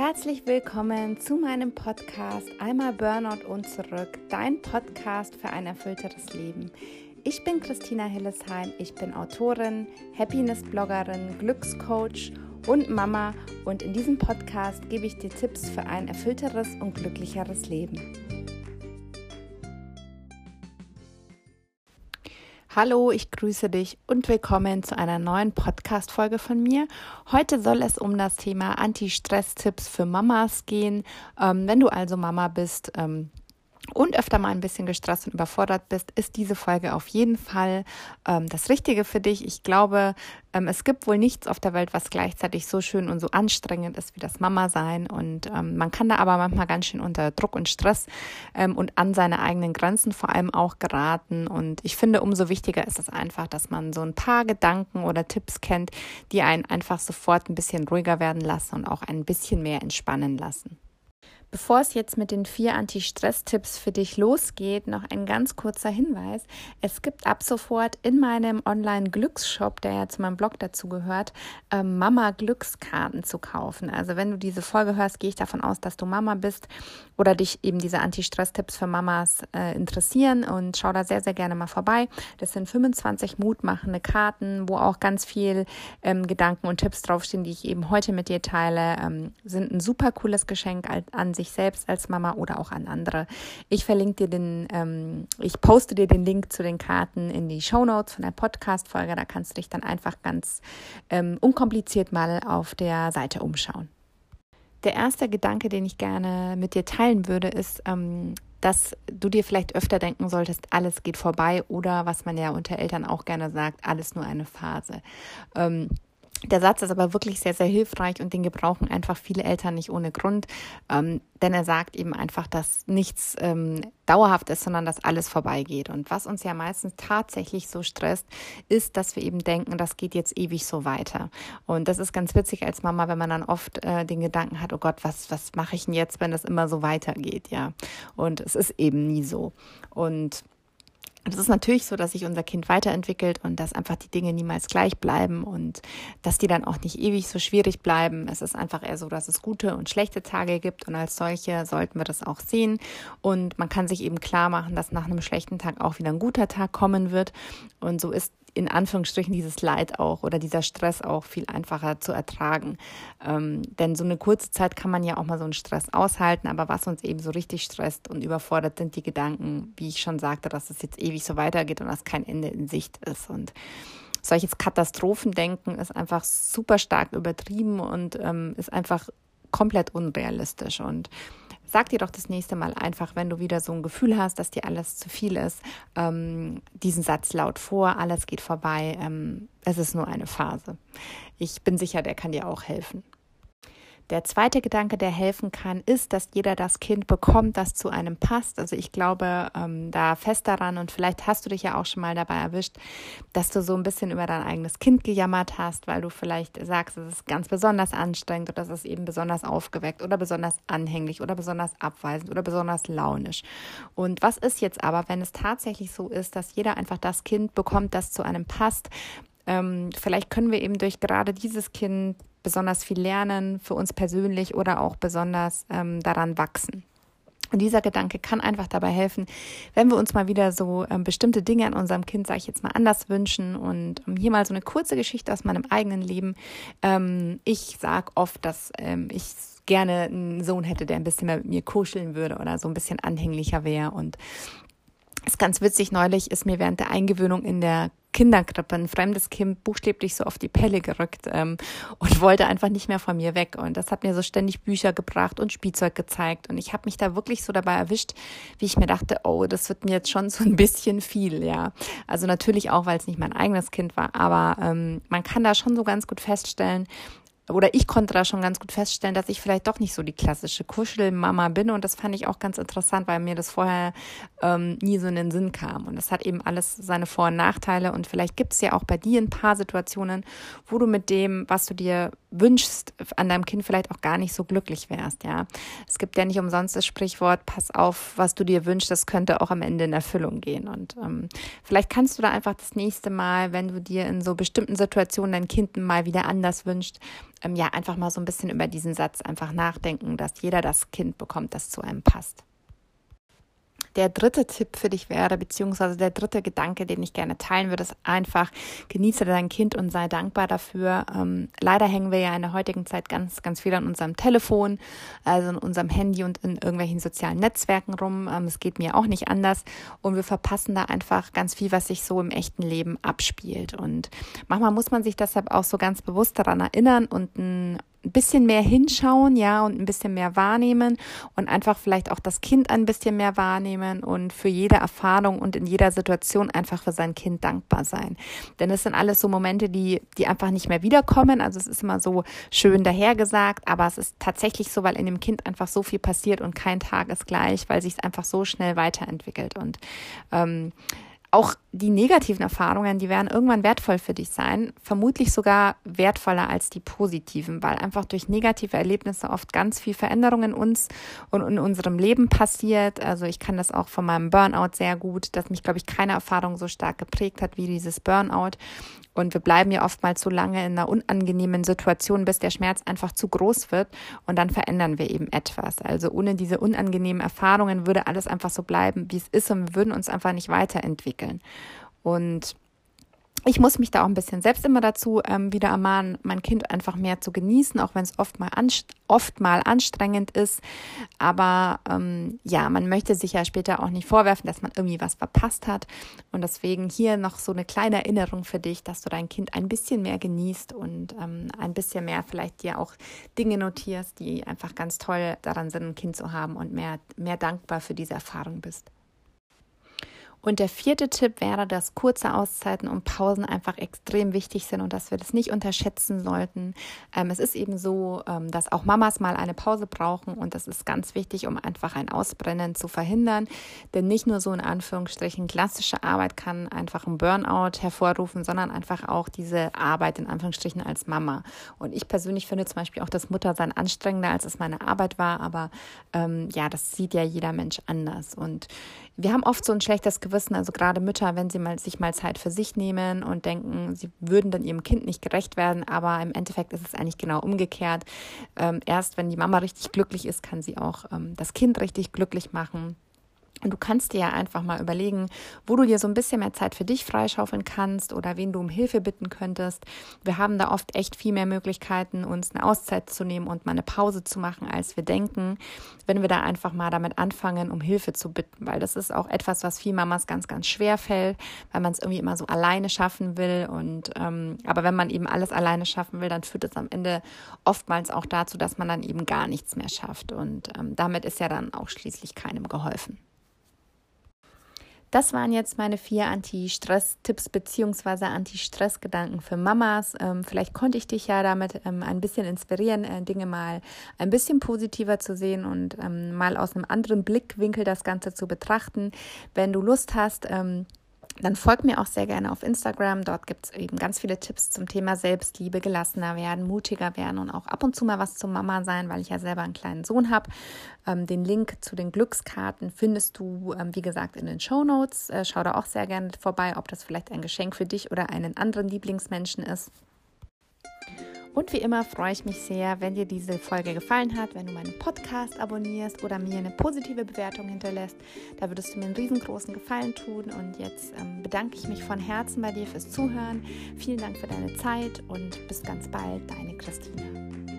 Herzlich willkommen zu meinem Podcast Einmal Burnout und zurück, dein Podcast für ein erfüllteres Leben. Ich bin Christina Hillesheim, ich bin Autorin, Happiness-Bloggerin, Glückscoach und Mama und in diesem Podcast gebe ich dir Tipps für ein erfüllteres und glücklicheres Leben. Hallo, ich grüße dich und willkommen zu einer neuen Podcast-Folge von mir. Heute soll es um das Thema Anti-Stress-Tipps für Mamas gehen. Ähm, wenn du also Mama bist, ähm, und öfter mal ein bisschen gestresst und überfordert bist, ist diese Folge auf jeden Fall ähm, das Richtige für dich. Ich glaube, ähm, es gibt wohl nichts auf der Welt, was gleichzeitig so schön und so anstrengend ist wie das Mama sein. Und ähm, man kann da aber manchmal ganz schön unter Druck und Stress ähm, und an seine eigenen Grenzen vor allem auch geraten. Und ich finde, umso wichtiger ist es einfach, dass man so ein paar Gedanken oder Tipps kennt, die einen einfach sofort ein bisschen ruhiger werden lassen und auch ein bisschen mehr entspannen lassen. Bevor es jetzt mit den vier Anti-Stress-Tipps für dich losgeht, noch ein ganz kurzer Hinweis. Es gibt ab sofort in meinem Online-Glücksshop, der ja zu meinem Blog dazu gehört, äh, Mama-Glückskarten zu kaufen. Also wenn du diese Folge hörst, gehe ich davon aus, dass du Mama bist oder dich eben diese Anti-Stress-Tipps für Mamas äh, interessieren und schau da sehr, sehr gerne mal vorbei. Das sind 25 mutmachende Karten, wo auch ganz viel ähm, Gedanken und Tipps draufstehen, die ich eben heute mit dir teile. Ähm, sind ein super cooles Geschenk an sich selbst als Mama oder auch an andere. Ich verlinke dir den, ähm, ich poste dir den Link zu den Karten in die Show Notes von der Podcast-Folge. Da kannst du dich dann einfach ganz ähm, unkompliziert mal auf der Seite umschauen. Der erste Gedanke, den ich gerne mit dir teilen würde, ist, ähm, dass du dir vielleicht öfter denken solltest, alles geht vorbei oder was man ja unter Eltern auch gerne sagt, alles nur eine Phase. Ähm, der Satz ist aber wirklich sehr, sehr hilfreich und den gebrauchen einfach viele Eltern nicht ohne Grund, ähm, denn er sagt eben einfach, dass nichts ähm, dauerhaft ist, sondern dass alles vorbeigeht. Und was uns ja meistens tatsächlich so stresst, ist, dass wir eben denken, das geht jetzt ewig so weiter. Und das ist ganz witzig als Mama, wenn man dann oft äh, den Gedanken hat, oh Gott, was, was mache ich denn jetzt, wenn das immer so weitergeht, ja. Und es ist eben nie so. Und und es ist natürlich so, dass sich unser Kind weiterentwickelt und dass einfach die Dinge niemals gleich bleiben und dass die dann auch nicht ewig so schwierig bleiben. Es ist einfach eher so, dass es gute und schlechte Tage gibt und als solche sollten wir das auch sehen. Und man kann sich eben klar machen, dass nach einem schlechten Tag auch wieder ein guter Tag kommen wird. Und so ist in Anführungsstrichen dieses Leid auch oder dieser Stress auch viel einfacher zu ertragen. Ähm, denn so eine kurze Zeit kann man ja auch mal so einen Stress aushalten, aber was uns eben so richtig stresst und überfordert, sind die Gedanken, wie ich schon sagte, dass es jetzt ewig so weitergeht und dass kein Ende in Sicht ist. Und solches Katastrophendenken ist einfach super stark übertrieben und ähm, ist einfach komplett unrealistisch. Und Sag dir doch das nächste Mal einfach, wenn du wieder so ein Gefühl hast, dass dir alles zu viel ist, ähm, diesen Satz laut vor, alles geht vorbei, ähm, es ist nur eine Phase. Ich bin sicher, der kann dir auch helfen. Der zweite Gedanke, der helfen kann, ist, dass jeder das Kind bekommt, das zu einem passt. Also ich glaube ähm, da fest daran und vielleicht hast du dich ja auch schon mal dabei erwischt, dass du so ein bisschen über dein eigenes Kind gejammert hast, weil du vielleicht sagst, es ist ganz besonders anstrengend oder es ist eben besonders aufgeweckt oder besonders anhänglich oder besonders abweisend oder besonders launisch. Und was ist jetzt aber, wenn es tatsächlich so ist, dass jeder einfach das Kind bekommt, das zu einem passt? Ähm, vielleicht können wir eben durch gerade dieses Kind besonders viel lernen für uns persönlich oder auch besonders ähm, daran wachsen. Und dieser Gedanke kann einfach dabei helfen, wenn wir uns mal wieder so ähm, bestimmte Dinge an unserem Kind, sage ich jetzt mal, anders wünschen. Und ähm, hier mal so eine kurze Geschichte aus meinem eigenen Leben. Ähm, ich sage oft, dass ähm, ich gerne einen Sohn hätte, der ein bisschen mehr mit mir kuscheln würde oder so ein bisschen anhänglicher wäre. Und ist ganz witzig, neulich ist mir während der Eingewöhnung in der Kinderkrippe ein fremdes Kind buchstäblich so auf die Pelle gerückt ähm, und wollte einfach nicht mehr von mir weg. Und das hat mir so ständig Bücher gebracht und Spielzeug gezeigt. Und ich habe mich da wirklich so dabei erwischt, wie ich mir dachte, oh, das wird mir jetzt schon so ein bisschen viel, ja. Also natürlich auch, weil es nicht mein eigenes Kind war, aber ähm, man kann da schon so ganz gut feststellen, oder ich konnte da schon ganz gut feststellen, dass ich vielleicht doch nicht so die klassische Kuschelmama bin. Und das fand ich auch ganz interessant, weil mir das vorher ähm, nie so in den Sinn kam. Und das hat eben alles seine Vor- und Nachteile. Und vielleicht gibt es ja auch bei dir ein paar Situationen, wo du mit dem, was du dir wünschst, an deinem Kind vielleicht auch gar nicht so glücklich wärst, ja. Es gibt ja nicht umsonst das Sprichwort, pass auf, was du dir wünschst, das könnte auch am Ende in Erfüllung gehen. Und ähm, vielleicht kannst du da einfach das nächste Mal, wenn du dir in so bestimmten Situationen dein Kind mal wieder anders wünscht, ähm, ja, einfach mal so ein bisschen über diesen Satz einfach nachdenken, dass jeder das Kind bekommt, das zu einem passt der dritte Tipp für dich wäre, beziehungsweise der dritte Gedanke, den ich gerne teilen würde, ist einfach, genieße dein Kind und sei dankbar dafür. Ähm, leider hängen wir ja in der heutigen Zeit ganz, ganz viel an unserem Telefon, also in unserem Handy und in irgendwelchen sozialen Netzwerken rum. Ähm, es geht mir auch nicht anders. Und wir verpassen da einfach ganz viel, was sich so im echten Leben abspielt. Und manchmal muss man sich deshalb auch so ganz bewusst daran erinnern und ein ein bisschen mehr hinschauen, ja, und ein bisschen mehr wahrnehmen und einfach vielleicht auch das Kind ein bisschen mehr wahrnehmen und für jede Erfahrung und in jeder Situation einfach für sein Kind dankbar sein. Denn es sind alles so Momente, die, die einfach nicht mehr wiederkommen. Also es ist immer so schön dahergesagt, aber es ist tatsächlich so, weil in dem Kind einfach so viel passiert und kein Tag ist gleich, weil sich es einfach so schnell weiterentwickelt und ähm, auch die negativen Erfahrungen, die werden irgendwann wertvoll für dich sein, vermutlich sogar wertvoller als die positiven, weil einfach durch negative Erlebnisse oft ganz viel Veränderung in uns und in unserem Leben passiert. Also ich kann das auch von meinem Burnout sehr gut, dass mich, glaube ich, keine Erfahrung so stark geprägt hat wie dieses Burnout. Und wir bleiben ja oftmals so lange in einer unangenehmen Situation, bis der Schmerz einfach zu groß wird und dann verändern wir eben etwas. Also ohne diese unangenehmen Erfahrungen würde alles einfach so bleiben, wie es ist und wir würden uns einfach nicht weiterentwickeln. Und ich muss mich da auch ein bisschen selbst immer dazu ähm, wieder ermahnen, mein Kind einfach mehr zu genießen, auch wenn es oft mal, oft mal anstrengend ist. Aber ähm, ja, man möchte sich ja später auch nicht vorwerfen, dass man irgendwie was verpasst hat. Und deswegen hier noch so eine kleine Erinnerung für dich, dass du dein Kind ein bisschen mehr genießt und ähm, ein bisschen mehr vielleicht dir auch Dinge notierst, die einfach ganz toll daran sind, ein Kind zu haben und mehr, mehr dankbar für diese Erfahrung bist. Und der vierte Tipp wäre, dass kurze Auszeiten und Pausen einfach extrem wichtig sind und dass wir das nicht unterschätzen sollten. Ähm, es ist eben so, ähm, dass auch Mamas mal eine Pause brauchen und das ist ganz wichtig, um einfach ein Ausbrennen zu verhindern. Denn nicht nur so in Anführungsstrichen klassische Arbeit kann einfach ein Burnout hervorrufen, sondern einfach auch diese Arbeit in Anführungsstrichen als Mama. Und ich persönlich finde zum Beispiel auch das Muttersein anstrengender, als es meine Arbeit war, aber ähm, ja, das sieht ja jeder Mensch anders. Und wir haben oft so ein schlechtes Gewissen, also gerade Mütter, wenn sie mal, sich mal Zeit für sich nehmen und denken, sie würden dann ihrem Kind nicht gerecht werden, aber im Endeffekt ist es eigentlich genau umgekehrt. Ähm, erst wenn die Mama richtig glücklich ist, kann sie auch ähm, das Kind richtig glücklich machen. Und du kannst dir ja einfach mal überlegen, wo du dir so ein bisschen mehr Zeit für dich freischaufeln kannst oder wen du um Hilfe bitten könntest. Wir haben da oft echt viel mehr Möglichkeiten, uns eine Auszeit zu nehmen und mal eine Pause zu machen, als wir denken, wenn wir da einfach mal damit anfangen, um Hilfe zu bitten. Weil das ist auch etwas, was viel Mamas ganz, ganz schwer fällt, weil man es irgendwie immer so alleine schaffen will. Und ähm, aber wenn man eben alles alleine schaffen will, dann führt es am Ende oftmals auch dazu, dass man dann eben gar nichts mehr schafft. Und ähm, damit ist ja dann auch schließlich keinem geholfen. Das waren jetzt meine vier Anti-Stress-Tipps beziehungsweise Anti-Stress-Gedanken für Mamas. Ähm, vielleicht konnte ich dich ja damit ähm, ein bisschen inspirieren, äh, Dinge mal ein bisschen positiver zu sehen und ähm, mal aus einem anderen Blickwinkel das Ganze zu betrachten. Wenn du Lust hast, ähm, dann folg mir auch sehr gerne auf Instagram. Dort gibt es eben ganz viele Tipps zum Thema Selbstliebe, gelassener werden, mutiger werden und auch ab und zu mal was zum Mama sein, weil ich ja selber einen kleinen Sohn habe. Ähm, den Link zu den Glückskarten findest du, ähm, wie gesagt, in den Show Notes. Äh, schau da auch sehr gerne vorbei, ob das vielleicht ein Geschenk für dich oder einen anderen Lieblingsmenschen ist. Und wie immer freue ich mich sehr, wenn dir diese Folge gefallen hat, wenn du meinen Podcast abonnierst oder mir eine positive Bewertung hinterlässt. Da würdest du mir einen riesengroßen Gefallen tun. Und jetzt ähm, bedanke ich mich von Herzen bei dir fürs Zuhören. Vielen Dank für deine Zeit und bis ganz bald, deine Christine.